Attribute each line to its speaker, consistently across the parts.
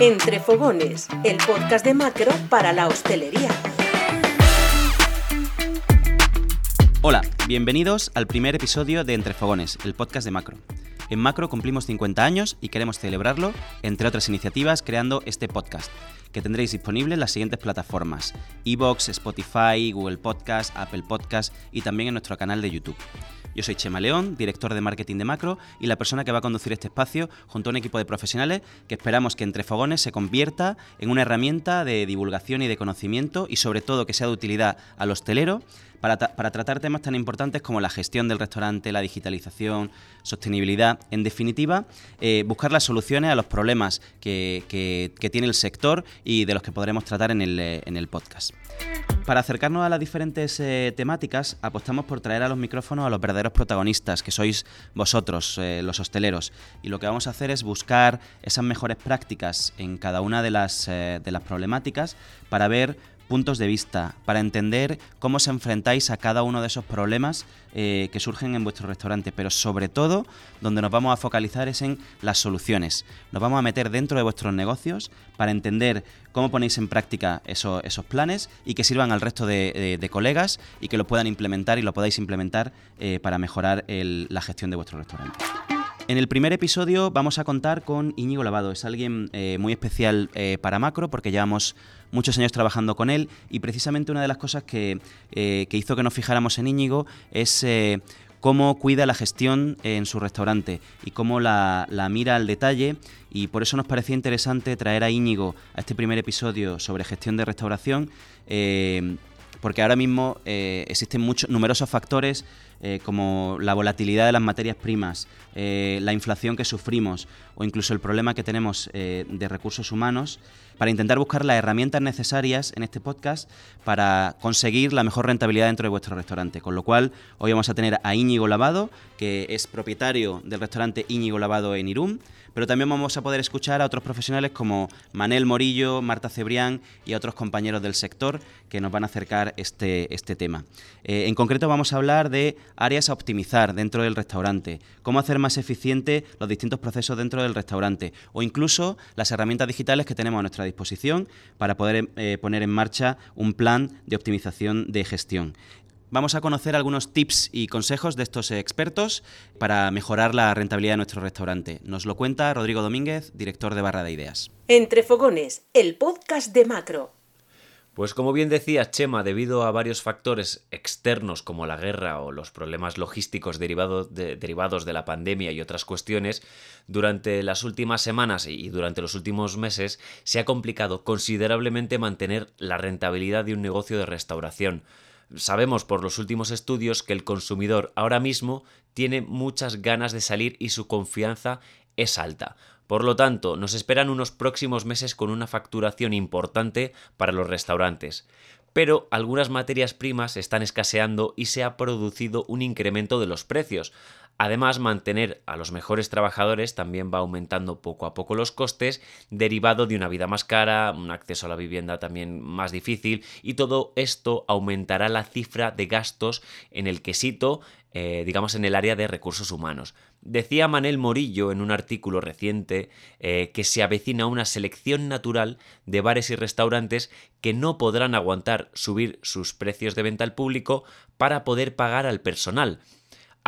Speaker 1: Entre Fogones, el podcast de Macro para la hostelería.
Speaker 2: Hola, bienvenidos al primer episodio de Entre Fogones, el podcast de Macro. En Macro cumplimos 50 años y queremos celebrarlo, entre otras iniciativas, creando este podcast, que tendréis disponible en las siguientes plataformas: Evox, Spotify, Google Podcast, Apple Podcast y también en nuestro canal de YouTube. Yo soy Chema León, director de marketing de Macro y la persona que va a conducir este espacio junto a un equipo de profesionales que esperamos que entre fogones se convierta en una herramienta de divulgación y de conocimiento y sobre todo que sea de utilidad al hostelero para, tratar temas tan importantes como la gestión del restaurante, la digitalización, sostenibilidad. En definitiva, eh, buscar las soluciones a los problemas que, tiene el sector y de los que podremos tratar en el, en el podcast. Para acercarnos a las diferentes eh, temáticas, apostamos por traer a los micrófonos a los verdaderos protagonistas, que sois vosotros, eh, los hosteleros. Y lo que vamos a hacer es buscar esas mejores prácticas en cada una de las, de las problemáticas para ver puntos de vista, para entender cómo os enfrentáis a cada uno de esos problemas eh, que surgen en vuestro restaurante, pero sobre todo donde nos vamos a focalizar es en las soluciones. Nos vamos a meter dentro de vuestros negocios para entender cómo ponéis en práctica esos planes y que sirvan al resto de, colegas y que lo puedan implementar y lo podáis implementar eh, para mejorar la gestión de vuestro restaurante. En el primer episodio vamos a contar con Íñigo Lavado. Es alguien eh, muy especial para Macro porque llevamos muchos años trabajando con él y precisamente una de las cosas que, eh, hizo que nos fijáramos en Íñigo es eh, cómo cuida la gestión en su restaurante y cómo la, mira al detalle y por eso nos parecía interesante traer a Íñigo a este primer episodio sobre gestión de restauración eh, porque ahora mismo existen muchos, numerosos factores como la volatilidad de las materias primas, la inflación que sufrimos o incluso el problema que tenemos de recursos humanos para intentar buscar las herramientas necesarias en este podcast para conseguir la mejor rentabilidad dentro de vuestro restaurante. Con lo cual, hoy vamos a tener a Íñigo Lavado, que es propietario del restaurante Íñigo Lavado en Irún, pero también vamos a poder escuchar a otros profesionales como Manel Morillo, Marta Cebrián y otros compañeros del sector que nos van a acercar este, este tema. Eh, en concreto vamos a hablar de áreas a optimizar dentro del restaurante, cómo hacer más eficiente los distintos procesos dentro del restaurante o incluso las herramientas digitales que tenemos a nuestra disposición para poder eh, poner en marcha un plan de optimización de gestión. Vamos a conocer algunos tips y consejos de estos expertos para mejorar la rentabilidad de nuestro restaurante. Nos lo cuenta Rodrigo Domínguez, director de Barra de Ideas.
Speaker 1: Entre Fogones, el podcast de Macro.
Speaker 3: Pues como bien decía Chema, debido a varios factores externos como la guerra o los problemas logísticos derivados de, derivados de la pandemia y otras cuestiones, durante las últimas semanas y durante los últimos meses se ha complicado considerablemente mantener la rentabilidad de un negocio de restauración. Sabemos por los últimos estudios que el consumidor ahora mismo tiene muchas ganas de salir y su confianza es alta. Por lo tanto, nos esperan unos próximos meses con una facturación importante para los restaurantes. Pero algunas materias primas están escaseando y se ha producido un incremento de los precios. Además, mantener a los mejores trabajadores también va aumentando poco a poco los costes, derivado de una vida más cara, un acceso a la vivienda también más difícil, y todo esto aumentará la cifra de gastos en el quesito eh, digamos, en el área de recursos humanos. Decía Manel Morillo en un artículo reciente eh, que se avecina una selección natural de bares y restaurantes que no podrán aguantar subir sus precios de venta al público para poder pagar al personal.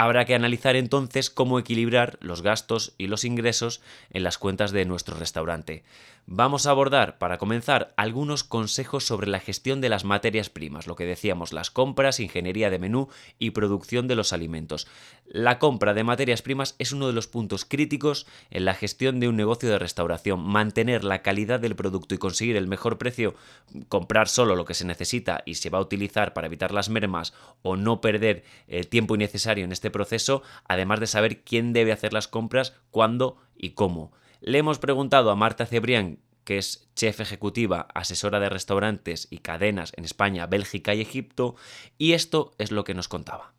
Speaker 3: Habrá que analizar entonces cómo equilibrar los gastos y los ingresos en las cuentas de nuestro restaurante. Vamos a abordar, para comenzar, algunos consejos sobre la gestión de las materias primas, lo que decíamos, las compras, ingeniería de menú y producción de los alimentos. La compra de materias primas es uno de los puntos críticos en la gestión de un negocio de restauración. Mantener la calidad del producto y conseguir el mejor precio, comprar solo lo que se necesita y se va a utilizar para evitar las mermas o no perder el tiempo innecesario en este proceso, además de saber quién debe hacer las compras, cuándo y cómo. Le hemos preguntado a Marta Cebrián, que es chef ejecutiva, asesora de restaurantes y cadenas en España, Bélgica y Egipto, y esto es lo que nos contaba.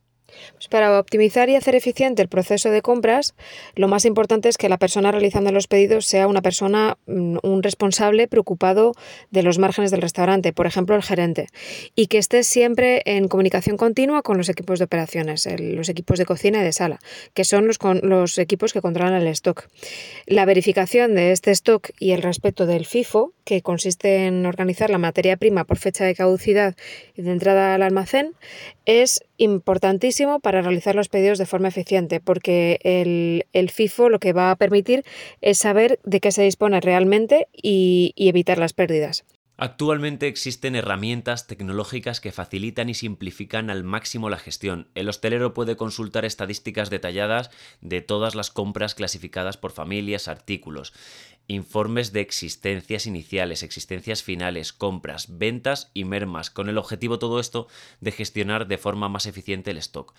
Speaker 4: Pues para optimizar y hacer eficiente el proceso de compras, lo más importante es que la persona realizando los pedidos sea una persona, mm, un responsable preocupado de los márgenes del restaurante, por ejemplo el gerente, y que esté siempre en comunicación continua con los equipos de operaciones, los equipos de cocina y de sala, que son los, los equipos que controlan el stock. La verificación de este stock y el respeto del FIFO, que consiste en organizar la materia prima por fecha de caducidad y de entrada al almacén, es importantísimo para realizar los pedidos de forma eficiente, porque el, FIFO lo que va a permitir es saber de qué se dispone realmente y, evitar las pérdidas.
Speaker 3: Actualmente existen herramientas tecnológicas que facilitan y simplifican al máximo la gestión. El hostelero puede consultar estadísticas detalladas de todas las compras clasificadas por familias, artículos informes de existencias iniciales, existencias finales, compras, ventas y mermas, con el objetivo todo esto de gestionar de forma más eficiente el stock.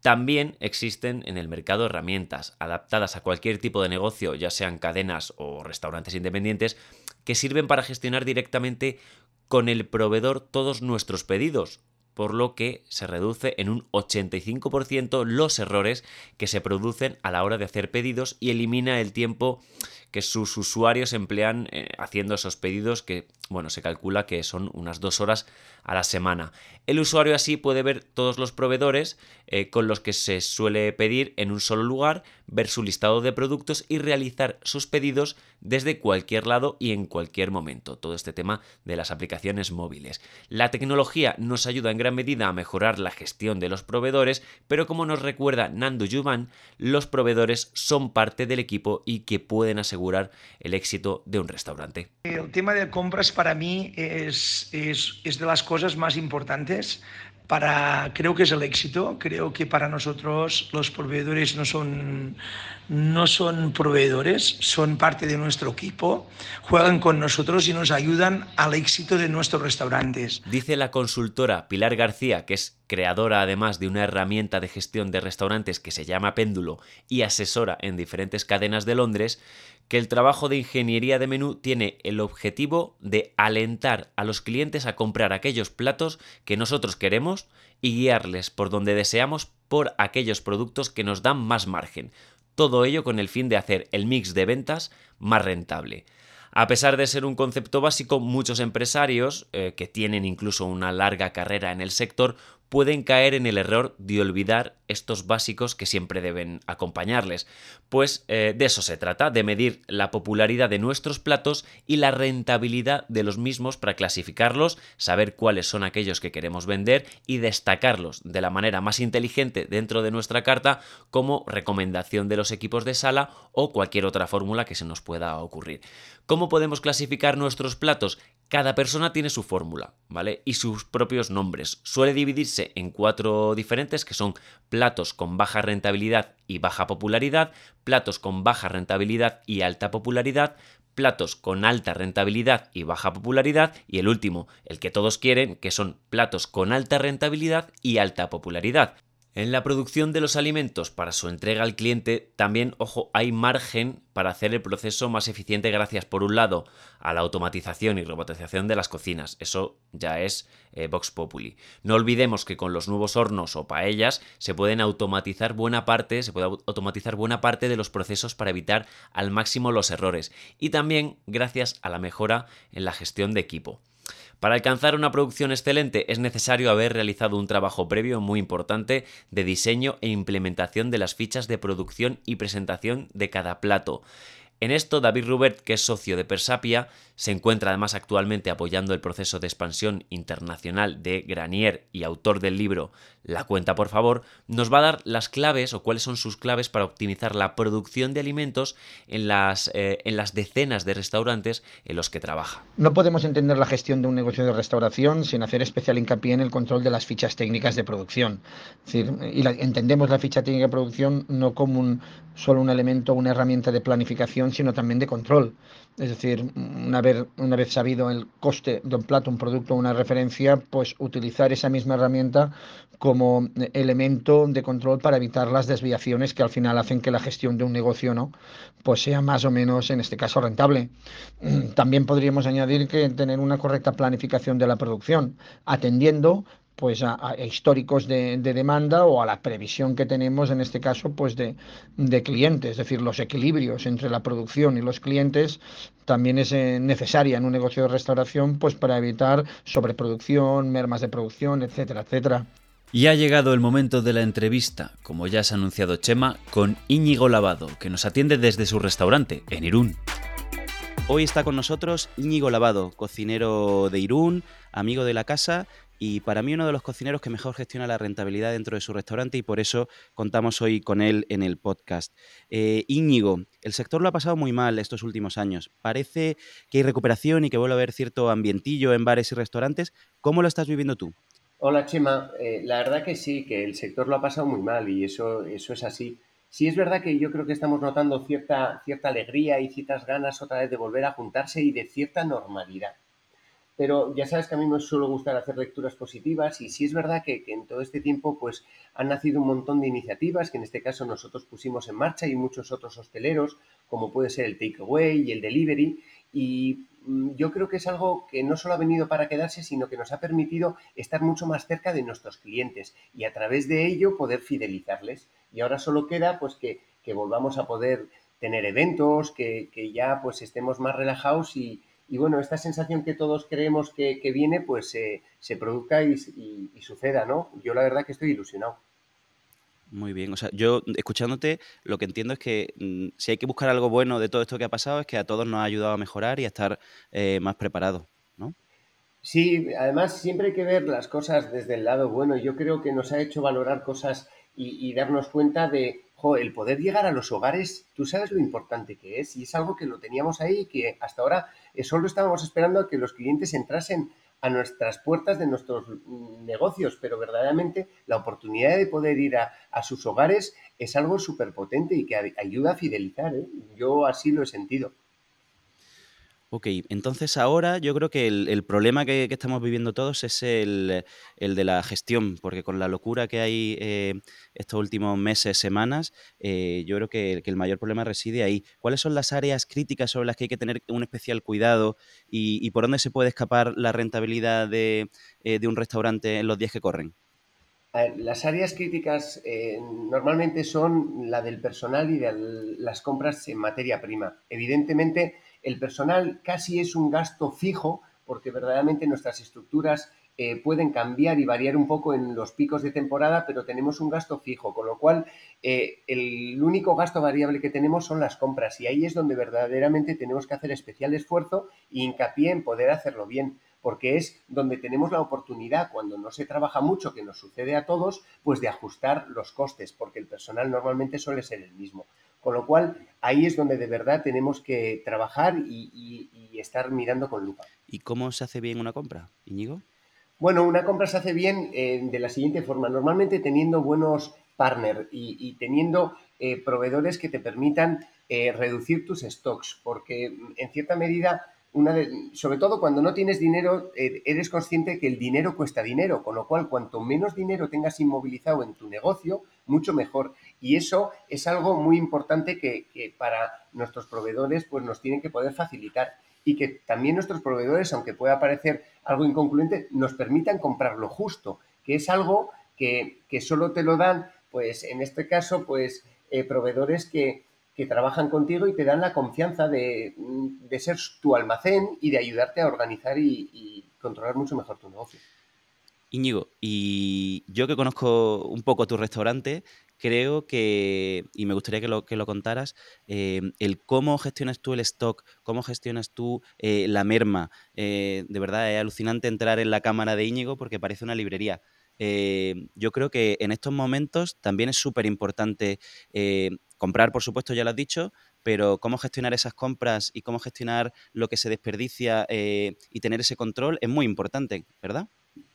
Speaker 3: También existen en el mercado herramientas adaptadas a cualquier tipo de negocio, ya sean cadenas o restaurantes independientes, que sirven para gestionar directamente con el proveedor todos nuestros pedidos, por lo que se reduce en un 85% los errores que se producen a la hora de hacer pedidos y elimina el tiempo que sus usuarios emplean eh, haciendo esos pedidos que, bueno, se calcula que son unas dos horas a la semana. El usuario así puede ver todos los proveedores eh, con los que se suele pedir en un solo lugar, ver su listado de productos y realizar sus pedidos desde cualquier lado y en cualquier momento. Todo este tema de las aplicaciones móviles. La tecnología nos ayuda en gran medida a mejorar la gestión de los proveedores, pero como nos recuerda Nando Yuvan, los proveedores son parte del equipo y que pueden asegurar el éxito de un restaurante.
Speaker 5: El tema de compras para mí es, es, es de las cosas más importantes para, creo que es el éxito. Creo que para nosotros los proveedores no son, no son proveedores, son parte de nuestro equipo, juegan con nosotros y nos ayudan al éxito de nuestros restaurantes.
Speaker 3: Dice la consultora Pilar García, que es creadora además de una herramienta de gestión de restaurantes que se llama Péndulo y asesora en diferentes cadenas de Londres, que el trabajo de ingeniería de menú tiene el objetivo de alentar a los clientes a comprar aquellos platos que nosotros queremos y guiarles por donde deseamos por aquellos productos que nos dan más margen. Todo ello con el fin de hacer el mix de ventas más rentable. A pesar de ser un concepto básico, muchos empresarios, eh, que tienen incluso una larga carrera en el sector, pueden caer en el error de olvidar estos básicos que siempre deben acompañarles. Pues eh, de eso se trata, de medir la popularidad de nuestros platos y la rentabilidad de los mismos para clasificarlos, saber cuáles son aquellos que queremos vender y destacarlos de la manera más inteligente dentro de nuestra carta como recomendación de los equipos de sala o cualquier otra fórmula que se nos pueda ocurrir. ¿Cómo podemos clasificar nuestros platos? Cada persona tiene su fórmula, ¿vale? Y sus propios nombres. Suele dividirse en cuatro diferentes que son platos con baja rentabilidad y baja popularidad, platos con baja rentabilidad y alta popularidad, platos con alta rentabilidad y baja popularidad y el último, el que todos quieren, que son platos con alta rentabilidad y alta popularidad. En la producción de los alimentos para su entrega al cliente también, ojo, hay margen para hacer el proceso más eficiente gracias, por un lado, a la automatización y robotización de las cocinas. Eso ya es eh, Vox Populi. No olvidemos que con los nuevos hornos o paellas se pueden automatizar buena parte, se puede automatizar buena parte de los procesos para evitar al máximo los errores. Y también gracias a la mejora en la gestión de equipo. Para alcanzar una producción excelente es necesario haber realizado un trabajo previo muy importante de diseño e implementación de las fichas de producción y presentación de cada plato. En esto, David Rubert, que es socio de Persapia, se encuentra además actualmente apoyando el proceso de expansión internacional de Granier y autor del libro La cuenta por favor, nos va a dar las claves o cuáles son sus claves para optimizar la producción de alimentos en las, eh, en las decenas de restaurantes en los que trabaja.
Speaker 6: No podemos entender la gestión de un negocio de restauración sin hacer especial hincapié en el control de las fichas técnicas de producción. decir, y entendemos la ficha técnica de producción no como un, solo un elemento, una herramienta de planificación, sino también de control. Es decir, una una vez sabido el coste de un plato, un producto, una referencia, pues utilizar esa misma herramienta como elemento de control para evitar las desviaciones que al final hacen que la gestión de un negocio no pues sea más o menos en este caso rentable. También podríamos añadir que tener una correcta planificación de la producción, atendiendo pues a, históricos de, demanda o a la previsión que tenemos en este caso pues de, de, clientes, es decir, los equilibrios entre la producción y los clientes también es eh, necesaria en un negocio de restauración pues para evitar sobreproducción, mermas de producción, etcétera, etcétera.
Speaker 3: Y ha llegado el momento de la entrevista, como ya se ha anunciado Chema, con Íñigo Lavado, que nos atiende desde su restaurante, en Irún.
Speaker 2: Hoy está con nosotros Íñigo Lavado, cocinero de Irún, amigo de la casa y para mí uno de los cocineros que mejor gestiona la rentabilidad dentro de su restaurante y por eso contamos hoy con él en el podcast. Eh, Íñigo, el sector lo ha pasado muy mal estos últimos años. Parece que hay recuperación y que vuelve a haber cierto ambientillo en bares y restaurantes. ¿Cómo lo estás viviendo tú?
Speaker 7: Hola Chema, eh, la verdad que sí, que el sector lo ha pasado muy mal y eso, eso es así. Sí es verdad que yo creo que estamos notando cierta, cierta alegría y ciertas ganas otra vez de volver a juntarse y de cierta normalidad pero ya sabes que a mí me suele gustar hacer lecturas positivas y sí es verdad que, en todo este tiempo pues han nacido un montón de iniciativas que en este caso nosotros pusimos en marcha y muchos otros hosteleros, como puede ser el takeaway y el delivery y mm, yo creo que es algo que no solo ha venido para quedarse, sino que nos ha permitido estar mucho más cerca de nuestros clientes y a través de ello poder fidelizarles. Y ahora solo queda pues que, volvamos a poder tener eventos, que, que ya pues estemos más relajados y, y bueno, esta sensación que todos creemos que, viene, pues se produzca y, suceda, ¿no? Yo la verdad que estoy ilusionado.
Speaker 2: Muy bien, o sea, yo escuchándote lo que entiendo es que mm, si hay que buscar algo bueno de todo esto que ha pasado es que a todos nos ha ayudado a mejorar y a estar eh, más preparados, ¿no?
Speaker 7: Sí, además siempre hay que ver las cosas desde el lado bueno. Yo creo que nos ha hecho valorar cosas y darnos cuenta de, el poder llegar a los hogares, tú sabes lo importante que es y es algo que lo teníamos ahí y que hasta ahora eh, solo estábamos esperando a que los clientes entrasen a nuestras puertas de nuestros mm, negocios, pero verdaderamente la oportunidad de poder ir a, sus hogares es algo súper potente y que ayuda a fidelizar. ¿eh? Yo así lo he sentido.
Speaker 2: Ok, entonces ahora yo creo que el, problema que, estamos viviendo todos es el, de la gestión, porque con la locura que hay eh, estos últimos meses, semanas, eh, yo creo que, el mayor problema reside ahí. ¿Cuáles son las áreas críticas sobre las que hay que tener un especial cuidado y, por dónde se puede escapar la rentabilidad de, eh, un restaurante en los días que corren?
Speaker 7: Las áreas críticas normalmente son la del personal y de las compras en materia prima. Evidentemente, el personal casi es un gasto fijo porque verdaderamente nuestras estructuras eh, pueden cambiar y variar un poco en los picos de temporada, pero tenemos un gasto fijo, con lo cual eh, el único gasto variable que tenemos son las compras y ahí es donde verdaderamente tenemos que hacer especial esfuerzo e hincapié en poder hacerlo bien porque es donde tenemos la oportunidad, cuando no se trabaja mucho, que nos sucede a todos, pues de ajustar los costes, porque el personal normalmente suele ser el mismo. Con lo cual, ahí es donde de verdad tenemos que trabajar y, estar mirando con lupa.
Speaker 2: ¿Y cómo se hace bien una compra, Íñigo?
Speaker 7: Bueno, una compra se hace bien eh, de la siguiente forma. Normalmente teniendo buenos partners y, teniendo eh, proveedores que te permitan eh, reducir tus stocks, porque en cierta medida sobre todo cuando no tienes dinero, eh, eres consciente que el dinero cuesta dinero, con lo cual cuanto menos dinero tengas inmovilizado en tu negocio, mucho mejor. Y eso es algo muy importante que, para nuestros proveedores pues nos tienen que poder facilitar y que también nuestros proveedores, aunque pueda parecer algo inconcluyente, nos permitan comprar lo justo, que es algo que, solo te lo dan, pues en este caso, pues eh, proveedores que, que trabajan contigo y te dan la confianza de, ser tu almacén y de ayudarte a organizar y, controlar mucho mejor tu negocio.
Speaker 2: Íñigo, y yo que conozco un poco tu restaurante, creo que, y me gustaría que lo, que lo contaras, eh, el cómo gestionas tú el stock, cómo gestionas tú eh, la merma. Eh, de verdad, es alucinante entrar en la cámara de Íñigo porque parece una librería. Yo creo que en estos momentos también es súper importante Comprar, por supuesto, ya lo has dicho, pero cómo gestionar esas compras y cómo gestionar lo que se desperdicia eh, y tener ese control es muy importante, ¿verdad?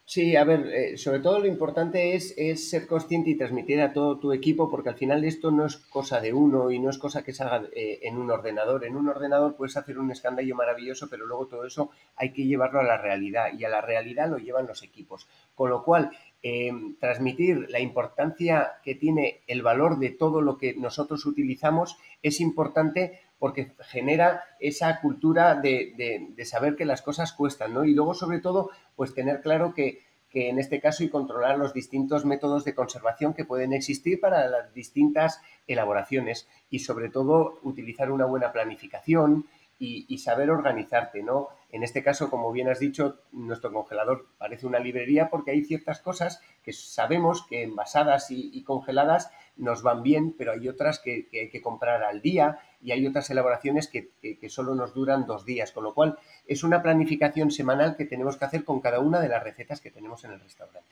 Speaker 7: Sí, a ver, eh, sobre todo lo importante es, ser consciente y transmitir a todo tu equipo, porque al final esto no es cosa de uno y no es cosa que salga eh, en un ordenador. En un ordenador puedes hacer un escándalo maravilloso, pero luego todo eso hay que llevarlo a la realidad y a la realidad lo llevan los equipos. Con lo cual, Em, transmitir la importancia que tiene el valor de todo lo que nosotros utilizamos es importante porque genera esa cultura de, saber que las cosas cuestan, ¿no? Y luego, sobre todo, pues tener claro que, que en este caso y controlar los distintos métodos de conservación que pueden existir para las distintas elaboraciones y sobre todo utilizar una buena planificación y, saber organizarte, ¿no? En este caso, como bien has dicho, nuestro congelador parece una librería porque hay ciertas cosas que sabemos que envasadas y, congeladas nos van bien, pero hay otras que, hay que comprar al día y hay otras elaboraciones que, solo nos duran dos días, con lo cual es una planificación semanal que tenemos que hacer con cada una de las recetas que tenemos en el restaurante.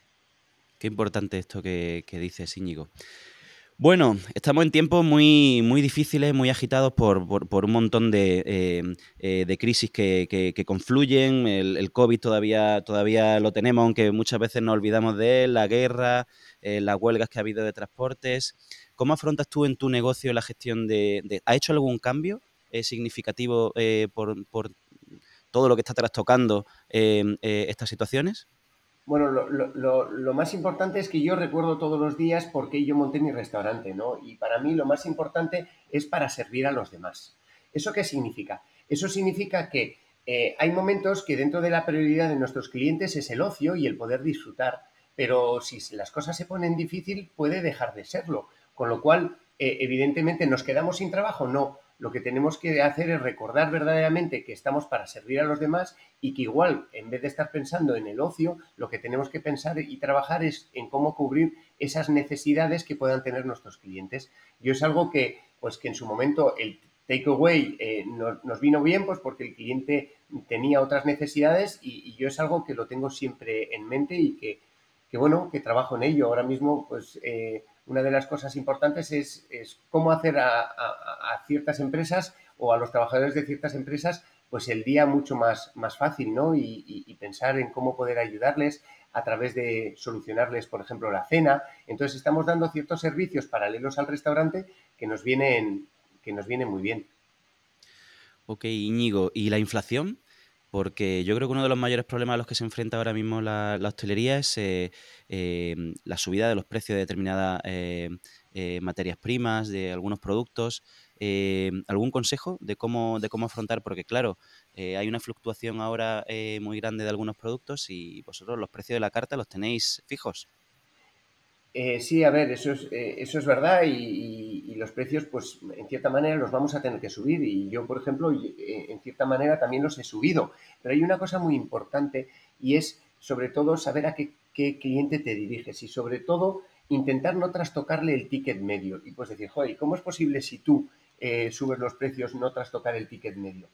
Speaker 2: Qué importante esto que, que dices, Íñigo. Bueno, estamos en tiempos muy, muy difíciles, muy agitados por, un montón de, eh, eh, crisis que, confluyen. El, COVID todavía, todavía lo tenemos, aunque muchas veces nos olvidamos de él, la guerra, eh, las huelgas que ha habido de transportes. ¿Cómo afrontas tú en tu negocio la gestión de... de ¿Ha hecho algún cambio significativo por, por, todo lo que está trastocando estas situaciones?
Speaker 7: Bueno, lo, más importante es que yo recuerdo todos los días por qué yo monté mi restaurante, ¿no? Y para mí lo más importante es para servir a los demás. ¿Eso qué significa? Eso significa que eh, hay momentos que dentro de la prioridad de nuestros clientes es el ocio y el poder disfrutar, pero si las cosas se ponen difícil puede dejar de serlo, con lo cual, eh, evidentemente, ¿nos quedamos sin trabajo? No, lo que tenemos que hacer es recordar verdaderamente que estamos para servir a los demás y que igual, en vez de estar pensando en el ocio, lo que tenemos que pensar y trabajar es en cómo cubrir esas necesidades que puedan tener nuestros clientes. Yo es algo que, pues que en su momento el takeaway eh, nos, vino bien, pues porque el cliente tenía otras necesidades y, yo es algo que lo tengo siempre en mente y que, bueno, que trabajo en ello. Ahora mismo, pues eh, una de las cosas importantes es, cómo hacer a, ciertas empresas o a los trabajadores de ciertas empresas pues el día mucho más, más fácil, ¿no? Y, pensar en cómo poder ayudarles a través de solucionarles, por ejemplo, la cena. Entonces estamos dando ciertos servicios paralelos al restaurante que nos vienen, que nos vienen muy bien.
Speaker 2: Ok, Íñigo, ¿y la inflación? Porque yo creo que uno de los mayores problemas a los que se enfrenta ahora mismo la, hostelería es eh, em, la subida de los precios de determinadas eh, eh, materias primas, de algunos productos. ¿Algún consejo de cómo, de cómo afrontar? Porque claro, hay una fluctuación ahora muy grande de algunos productos y vosotros los precios de la carta los tenéis fijos.
Speaker 7: Eh, sí, a ver, eso es, eh, eso es verdad y, los precios, pues en cierta manera los vamos a tener que subir y yo, por ejemplo, eh, en cierta manera también los he subido. Pero hay una cosa muy importante y es sobre todo saber a qué, cliente te diriges y sobre todo intentar no trastocarle el ticket medio y pues decir, joder, ¿cómo es posible si tú subes los precios no trastocar el ticket medio?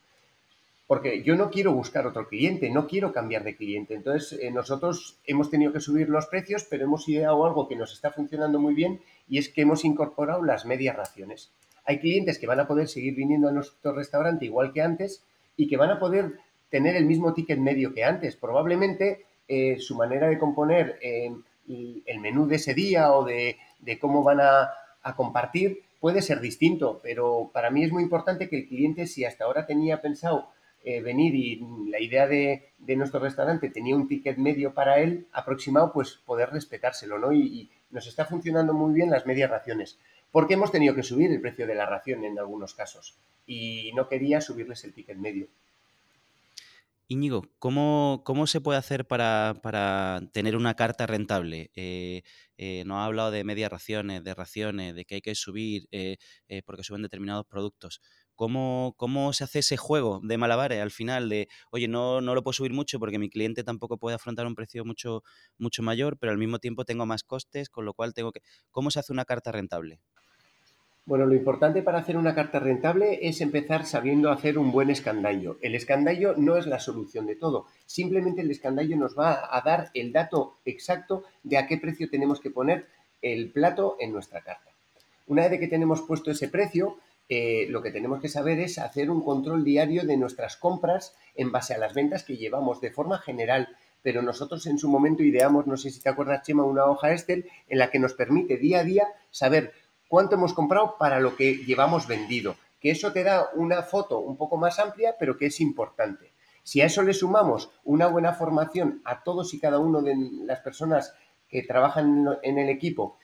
Speaker 7: Porque yo no quiero buscar otro cliente, no quiero cambiar de cliente. Entonces, eh, nosotros hemos tenido que subir los precios, pero hemos ideado algo que nos está funcionando muy bien y es que hemos incorporado las medias raciones. Hay clientes que van a poder seguir viniendo a nuestro restaurante igual que antes y que van a poder tener el mismo ticket medio que antes. Probablemente eh, su manera de componer eh, el menú de ese día o de, cómo van a, a compartir puede ser distinto, pero para mí es muy importante que el cliente, si hasta ahora tenía pensado eh, venir y la idea de, nuestro restaurante tenía un ticket medio para él aproximado, pues poder respetárselo, ¿no? Y, nos está funcionando muy bien las medias raciones, porque hemos tenido que subir el precio de la ración en algunos casos y no quería subirles el ticket medio.
Speaker 2: Íñigo, ¿cómo, ¿cómo, se puede hacer para, tener una carta rentable? Eh, eh, nos ha hablado de medias raciones, de raciones, de que hay que subir porque suben determinados productos. ¿Cómo, ¿Cómo se hace ese juego de malabares al final? De, oye, no, no lo puedo subir mucho porque mi cliente tampoco puede afrontar un precio mucho, mucho mayor, pero al mismo tiempo tengo más costes, con lo cual tengo que... ¿Cómo se hace una carta rentable?
Speaker 7: Bueno, lo importante para hacer una carta rentable es empezar sabiendo hacer un buen escandallo. El escandallo no es la solución de todo. Simplemente el escandallo nos va a dar el dato exacto de a qué precio tenemos que poner el plato en nuestra carta. Una vez que tenemos puesto ese precio, eh, lo que tenemos que saber es hacer un control diario de nuestras compras en base a las ventas que llevamos de forma general. Pero nosotros en su momento ideamos, no sé si te acuerdas, Chema, una hoja Excel en la que nos permite día a día saber cuánto hemos comprado para lo que llevamos vendido. Que eso te da una foto un poco más amplia, pero que es importante. Si a eso le sumamos una buena formación a todos y cada uno de las personas que trabajan en el equipo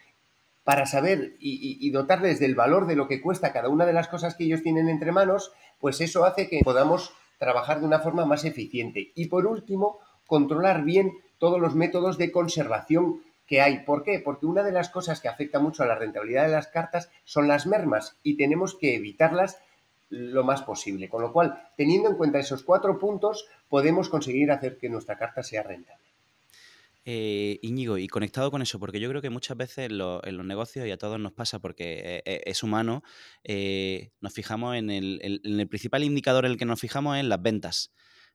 Speaker 7: para saber y, dotarles del valor de lo que cuesta cada una de las cosas que ellos tienen entre manos, pues eso hace que podamos trabajar de una forma más eficiente. Y por último, controlar bien todos los métodos de conservación que hay. ¿Por qué? Porque una de las cosas que afecta mucho a la rentabilidad de las cartas son las mermas y tenemos que evitarlas lo más posible. Con lo cual, teniendo en cuenta esos cuatro puntos, podemos conseguir hacer que nuestra carta sea rentable.
Speaker 2: Eh, Íñigo, y conectado con eso, porque yo creo que muchas veces en, los negocios, y a todos nos pasa porque e, e, es, humano, eh, nos fijamos en el, principal indicador en el que nos fijamos es en las ventas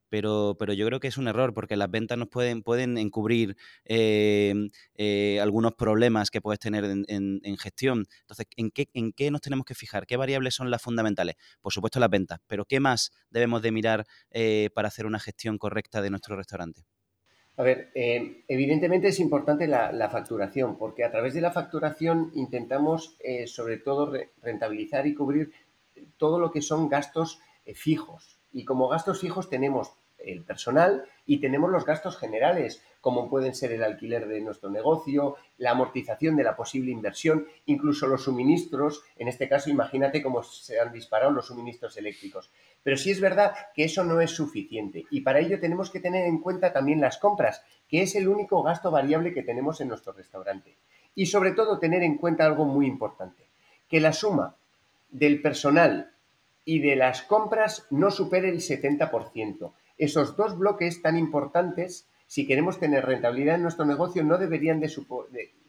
Speaker 2: pero, pero yo creo que es un error porque las ventas nos pueden, pueden encubrir eh, algunos problemas que puedes tener en, gestión. Entonces, ¿en qué, ¿en qué nos tenemos que fijar? ¿Qué variables son las fundamentales? Por supuesto las ventas, pero ¿qué más debemos de mirar eh, para hacer una gestión correcta de nuestro restaurante?
Speaker 7: A ver, eh, evidentemente es importante la, facturación, porque a través de la facturación intentamos sobre todo rentabilizar y cubrir todo lo que son gastos fijos. Y como gastos fijos tenemos el personal y tenemos los gastos generales, como pueden ser el alquiler de nuestro negocio, la amortización de la posible inversión, incluso los suministros. En este caso, imagínate cómo se han disparado los suministros eléctricos. Pero sí es verdad que eso no es suficiente y para ello tenemos que tener en cuenta también las compras, que es el único gasto variable que tenemos en nuestro restaurante. Y sobre todo tener en cuenta algo muy importante, que la suma del personal y de las compras no supere el 70%. Esos dos bloques tan importantes, si queremos tener rentabilidad en nuestro negocio, no deberían de,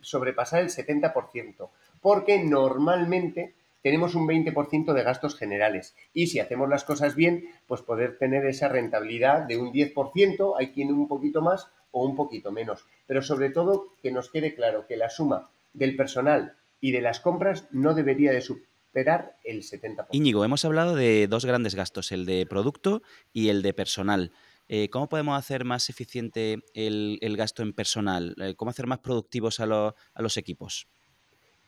Speaker 7: sobrepasar el 70%, porque normalmente tenemos un 20% de gastos generales. Y si hacemos las cosas bien, pues poder tener esa rentabilidad de un 10%, hay quien un poquito más o un poquito menos. Pero sobre todo que nos quede claro que la suma del personal y de las compras no debería de, el 70%.
Speaker 2: Íñigo, hemos hablado de dos grandes gastos, el de producto y el de personal. Eh, ¿Cómo podemos hacer más eficiente el, gasto en personal? Eh, ¿Cómo hacer más productivos a, los equipos?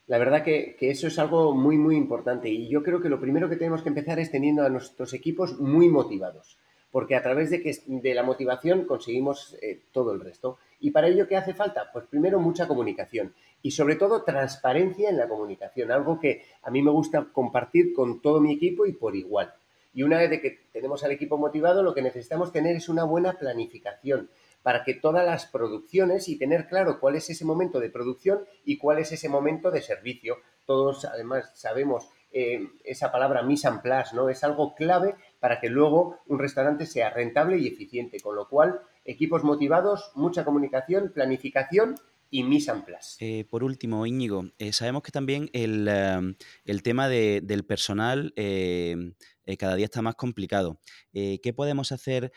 Speaker 7: La verdad que, eso es algo muy, muy importante y yo creo que lo primero que tenemos que empezar es teniendo a nuestros equipos muy motivados, porque a través de, que, de la motivación conseguimos eh, todo el resto. ¿Y para ello qué hace falta? Pues primero mucha comunicación y sobre todo transparencia en la comunicación, algo que a mí me gusta compartir con todo mi equipo y por igual. Y una vez que tenemos al equipo motivado, lo que necesitamos tener es una buena planificación para que todas las producciones y tener claro cuál es ese momento de producción y cuál es ese momento de servicio. Todos además sabemos eh, esa palabra mise en place, ¿no? Es algo clave para que luego un restaurante sea rentable y eficiente, con lo cual equipos motivados, mucha comunicación, planificación y mise en place.
Speaker 2: Eh, por último, Íñigo, eh, sabemos que también el, em, tema del personal em, eh, cada día está más complicado. ¿Qué podemos hacer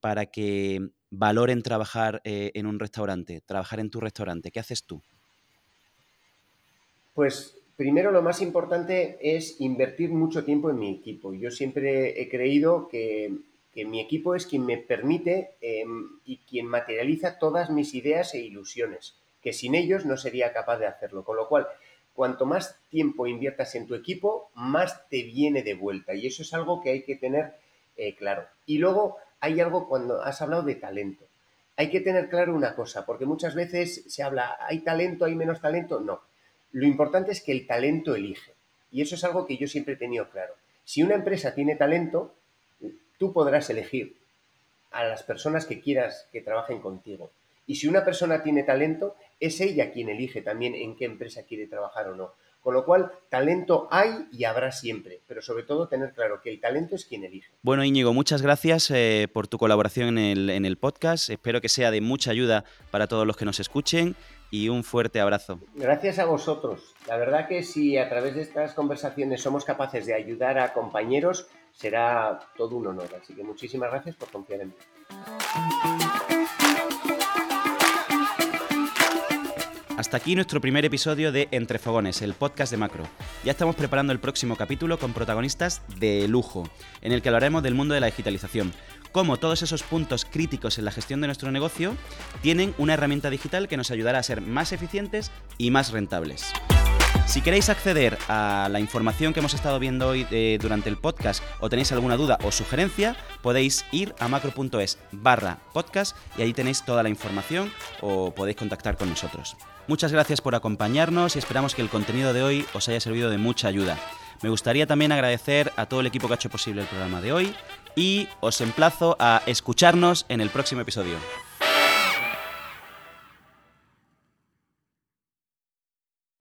Speaker 2: para que valoren trabajar en un restaurante, trabajar en tu restaurante? ¿Qué haces tú?
Speaker 7: Pues primero lo más importante es invertir mucho tiempo en mi equipo. Yo siempre he creído que que mi equipo es quien me permite em, y quien materializa todas mis ideas e ilusiones, que sin ellos no sería capaz de hacerlo. Con lo cual, cuanto más tiempo inviertas en tu equipo, más te viene de vuelta. Y eso es algo que hay que tener eh, claro. Y luego hay algo cuando has hablado de talento. Hay que tener claro una cosa, porque muchas veces se habla, ¿hay talento, hay menos talento? No. Lo importante es que el talento elige. Y eso es algo que yo siempre he tenido claro. Si una empresa tiene talento, tú podrás elegir a las personas que quieras que trabajen contigo. Y si una persona tiene talento, es ella quien elige también en qué empresa quiere trabajar o no. Con lo cual, talento hay y habrá siempre, pero sobre todo tener claro que el talento es quien elige.
Speaker 2: Bueno, Íñigo, muchas gracias eh, por tu colaboración en el, en el podcast. Espero que sea de mucha ayuda para todos los que nos escuchen y un fuerte abrazo.
Speaker 7: Gracias a vosotros. La verdad que si a través de estas conversaciones somos capaces de ayudar a compañeros, será todo un honor. Así que muchísimas gracias por confiar en mí.
Speaker 2: Hasta aquí nuestro primer episodio de Entre Fogones, el podcast de Macro. Ya estamos preparando el próximo capítulo con protagonistas de lujo, en el que hablaremos del mundo de la digitalización, cómo todos esos puntos críticos en la gestión de nuestro negocio tienen una herramienta digital que nos ayudará a ser más eficientes y más rentables. Si queréis acceder a la información que hemos estado viendo hoy eh, durante el podcast o tenéis alguna duda o sugerencia, podéis ir a macro.es barra podcast y ahí tenéis toda la información o podéis contactar con nosotros. Muchas gracias por acompañarnos y esperamos que el contenido de hoy os haya servido de mucha ayuda. Me gustaría también agradecer a todo el equipo que ha hecho posible el programa de hoy y os emplazo a escucharnos en el próximo episodio.